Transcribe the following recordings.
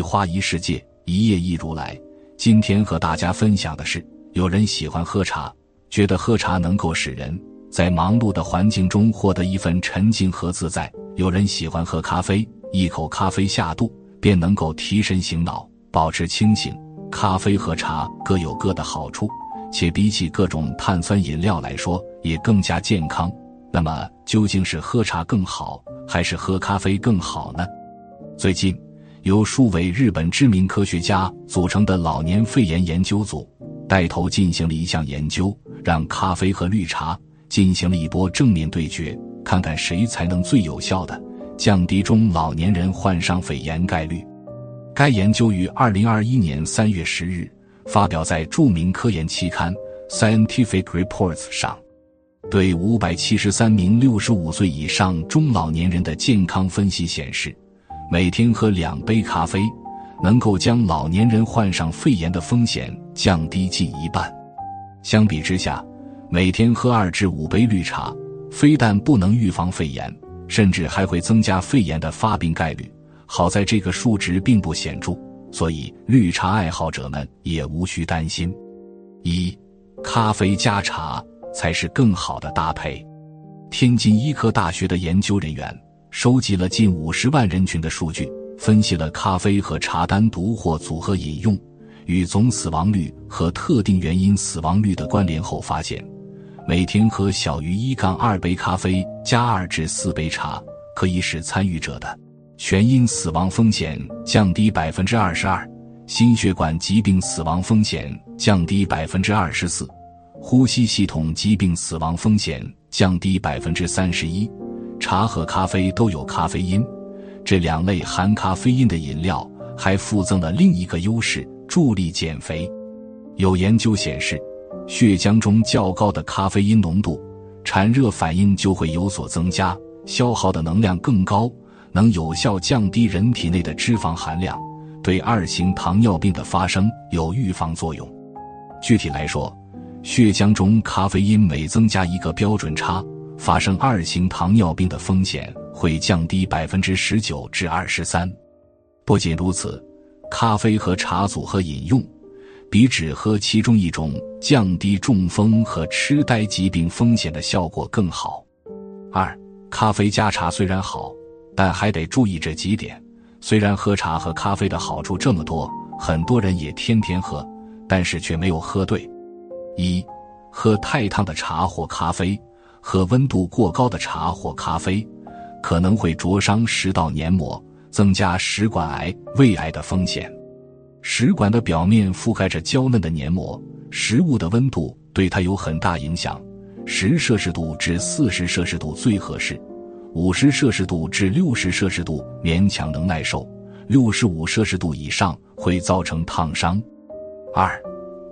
一花一世界，一叶一如来。今天和大家分享的是，有人喜欢喝茶，觉得喝茶能够使人在忙碌的环境中获得一份沉静和自在；有人喜欢喝咖啡，一口咖啡下肚便能够提神醒脑，保持清醒。咖啡和茶各有各的好处，且比起各种碳酸饮料来说，也更加健康。那么，究竟是喝茶更好，还是喝咖啡更好呢？最近，由数位日本知名科学家组成的老年肺炎研究组带头进行了一项研究，让咖啡和绿茶进行了一波正面对决，看看谁才能最有效的降低中老年人患上肺炎概率。该研究于二零二一年三月十日发表在著名科研期刊《Scientific Reports》上。对五百七十三名六十五岁以上中老年人的健康分析显示，每天喝两杯咖啡，能够将老年人患上肺炎的风险降低近一半。相比之下，每天喝二至五杯绿茶，非但不能预防肺炎，甚至还会增加肺炎的发病概率。好在这个数值并不显著，所以绿茶爱好者们也无需担心。一，咖啡加茶。才是更好的搭配。天津医科大学的研究人员收集了近五十万人群的数据，分析了咖啡和茶单独或组合饮用与总死亡率和特定原因死亡率的关联后发现，每天喝小于一杠二杯咖啡加二至四杯茶，可以使参与者的全因死亡风险降低百分之二十二，心血管疾病死亡风险降低百分之二十四。呼吸系统疾病死亡风险降低百分之三十一，茶和咖啡都有咖啡因，这两类含咖啡因的饮料还附赠了另一个优势，助力减肥。有研究显示，血浆中较高的咖啡因浓度，产热反应就会有所增加，消耗的能量更高，能有效降低人体内的脂肪含量，对二型糖尿病的发生有预防作用。具体来说，血浆中咖啡因每增加一个标准差，发生二型糖尿病的风险会降低百分之十九至二十三。不仅如此，咖啡和茶组合饮用，比只喝其中一种降低中风和痴呆疾病风险的效果更好。二，咖啡加茶虽然好，但还得注意这几点。虽然喝茶和咖啡的好处这么多，很多人也天天喝，但是却没有喝对。一，喝太烫的茶或咖啡，喝温度过高的茶或咖啡，可能会灼伤食道黏膜，增加食管癌、胃癌的风险。食管的表面覆盖着娇嫩的黏膜，食物的温度对它有很大影响。十摄氏度至四十摄氏度最合适，五十摄氏度至六十摄氏度勉强能耐受，六十五摄氏度以上会造成烫伤。二。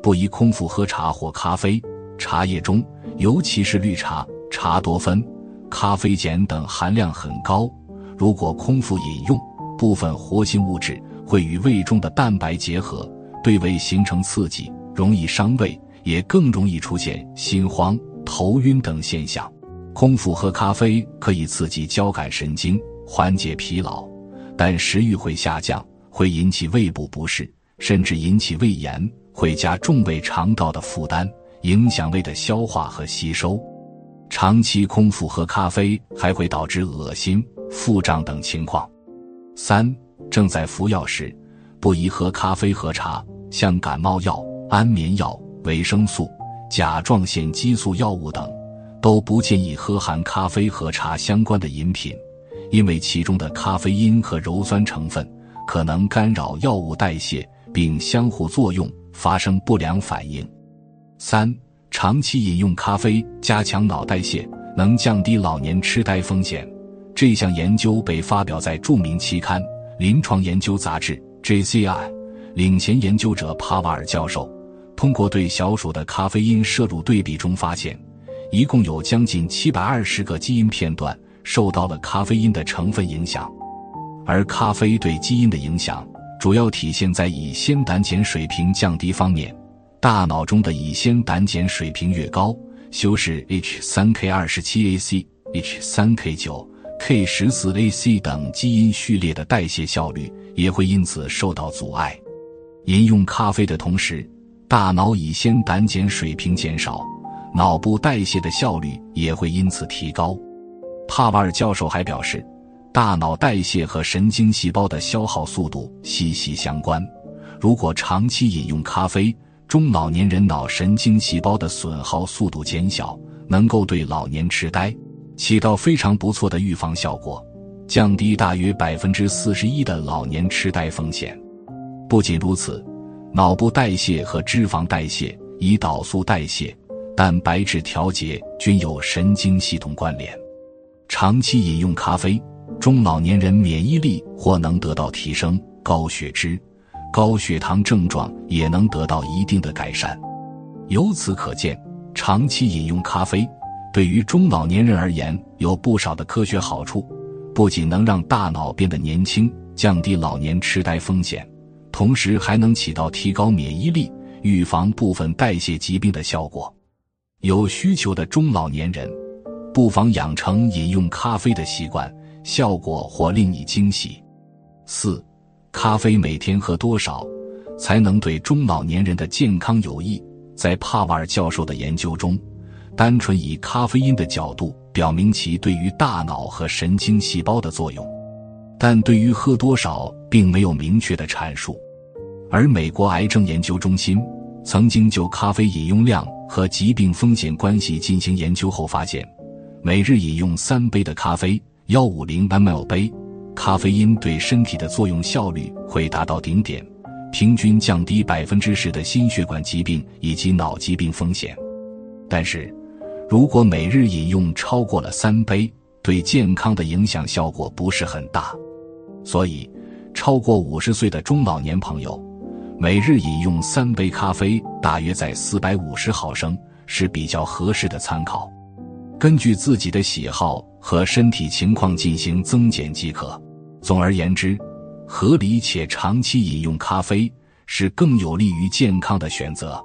不宜空腹喝茶或咖啡，茶叶中，尤其是绿茶，茶多酚、咖啡碱等含量很高。如果空腹饮用，部分活性物质会与胃中的蛋白结合，对胃形成刺激，容易伤胃，也更容易出现心慌、头晕等现象。空腹喝咖啡可以刺激交感神经，缓解疲劳，但食欲会下降，会引起胃部不适，甚至引起胃炎。会加重胃肠道的负担，影响胃的消化和吸收。长期空腹喝咖啡还会导致恶心、腹胀等情况。三、正在服药时，不宜喝咖啡和茶。像感冒药、安眠药、维生素、甲状腺激素药物等，都不建议喝含咖啡和茶相关的饮品，因为其中的咖啡因和鞣酸成分可能干扰药物代谢，并相互作用。发生不良反应。三、长期饮用咖啡加强脑代谢，能降低老年痴呆风险。这项研究被发表在著名期刊《临床研究杂志》（JCI）。领衔研究者帕瓦尔教授通过对小鼠的咖啡因摄入对比中发现，一共有将近七百二十个基因片段受到了咖啡因的成分影响，而咖啡对基因的影响。主要体现在乙酰胆碱水平降低方面，大脑中的乙酰胆碱水平越高，修饰 H3K 二十七 AC、H3K 九、K 十四 AC 等基因序列的代谢效率也会因此受到阻碍。饮用咖啡的同时，大脑乙酰胆碱水平减少，脑部代谢的效率也会因此提高。帕瓦尔教授还表示，大脑代谢和神经细胞的消耗速度息息相关。如果长期饮用咖啡，中老年人脑神经细胞的损耗速度减小，能够对老年痴呆起到非常不错的预防效果，降低大约百分之四十一的老年痴呆风险。不仅如此，脑部代谢和脂肪代谢、胰岛素代谢、蛋白质调节均有神经系统关联。长期饮用咖啡，中老年人免疫力或能得到提升，高血脂。高血糖症状也能得到一定的改善。由此可见，长期饮用咖啡对于中老年人而言有不少的科学好处，不仅能让大脑变得年轻，降低老年痴呆风险，同时还能起到提高免疫力、预防部分代谢疾病的效果。有需求的中老年人，不妨养成饮用咖啡的习惯，效果或令你惊喜。四。咖啡每天喝多少，才能对中老年人的健康有益？在帕瓦尔教授的研究中，单纯以咖啡因的角度表明其对于大脑和神经细胞的作用，但对于喝多少并没有明确的阐述。而美国癌症研究中心曾经就咖啡饮用量和疾病风险关系进行研究后发现，每日饮用三杯的咖啡（幺五零 ml 杯）。咖啡因对身体的作用效率会达到顶点，平均降低百分之十的心血管疾病以及脑疾病风险。但是，如果每日饮用超过了三杯，对健康的影响效果不是很大。所以，超过五十岁的中老年朋友，每日饮用三杯咖啡，大约在四百五十毫升，是比较合适的参考。根据自己的喜好和身体情况进行增减即可。总而言之，合理且长期饮用咖啡是更有利于健康的选择。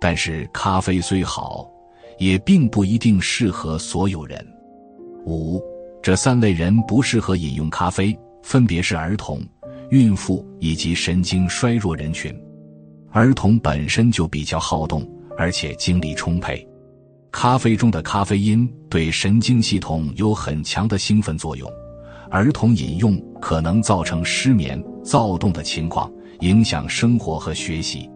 但是，咖啡虽好，也并不一定适合所有人。五，这三类人不适合饮用咖啡，分别是儿童、孕妇以及神经衰弱人群。儿童本身就比较好动，而且精力充沛。咖啡中的咖啡因对神经系统有很强的兴奋作用。儿童饮用可能造成失眠、躁动的情况，影响生活和学习。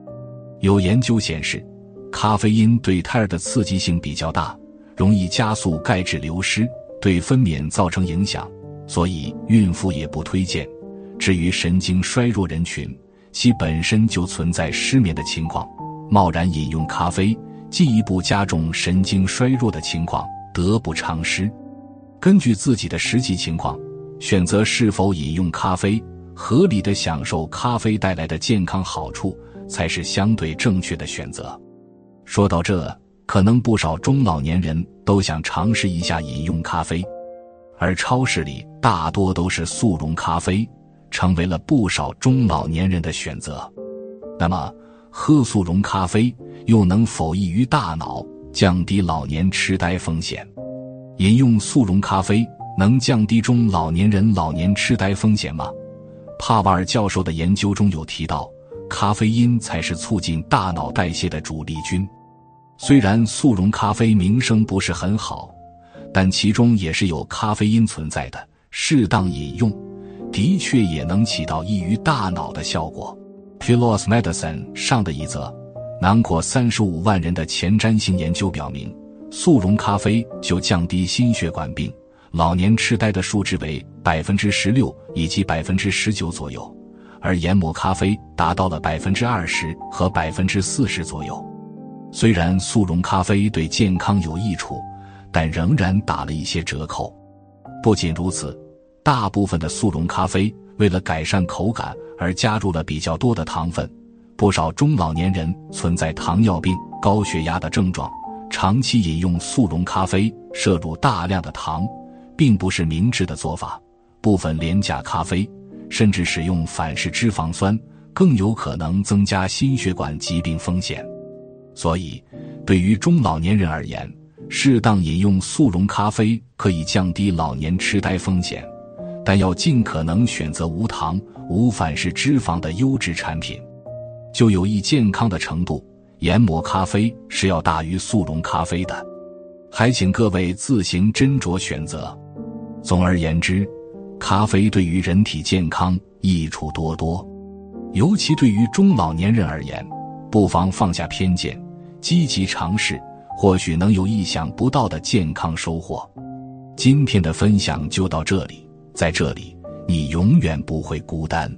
有研究显示，咖啡因对胎儿的刺激性比较大，容易加速钙质流失，对分娩造成影响，所以孕妇也不推荐。至于神经衰弱人群，其本身就存在失眠的情况，贸然饮用咖啡，进一步加重神经衰弱的情况，得不偿失。根据自己的实际情况。选择是否饮用咖啡，合理的享受咖啡带来的健康好处，才是相对正确的选择。说到这，可能不少中老年人都想尝试一下饮用咖啡，而超市里大多都是速溶咖啡，成为了不少中老年人的选择。那么，喝速溶咖啡又能否益于大脑，降低老年痴呆风险？饮用速溶咖啡。能降低中老年人老年痴呆风险吗？帕瓦尔教授的研究中有提到，咖啡因才是促进大脑代谢的主力军。虽然速溶咖啡名声不是很好，但其中也是有咖啡因存在的。适当饮用，的确也能起到益于大脑的效果。Pilos Medicine 上的一则囊括三十五万人的前瞻性研究表明，速溶咖啡就降低心血管病。老年痴呆的数值为百分之十六以及百分之十九左右，而研磨咖啡达到了百分之二十和百分之四十左右。虽然速溶咖啡对健康有益处，但仍然打了一些折扣。不仅如此，大部分的速溶咖啡为了改善口感而加入了比较多的糖分，不少中老年人存在糖尿病、高血压的症状，长期饮用速溶咖啡，摄入大量的糖。并不是明智的做法，部分廉价咖啡甚至使用反式脂肪酸，更有可能增加心血管疾病风险。所以，对于中老年人而言，适当饮用速溶咖啡可以降低老年痴呆风险，但要尽可能选择无糖、无反式脂肪的优质产品。就有益健康的程度，研磨咖啡是要大于速溶咖啡的，还请各位自行斟酌选择。总而言之，咖啡对于人体健康益处多多，尤其对于中老年人而言，不妨放下偏见，积极尝试，或许能有意想不到的健康收获。今天的分享就到这里，在这里你永远不会孤单。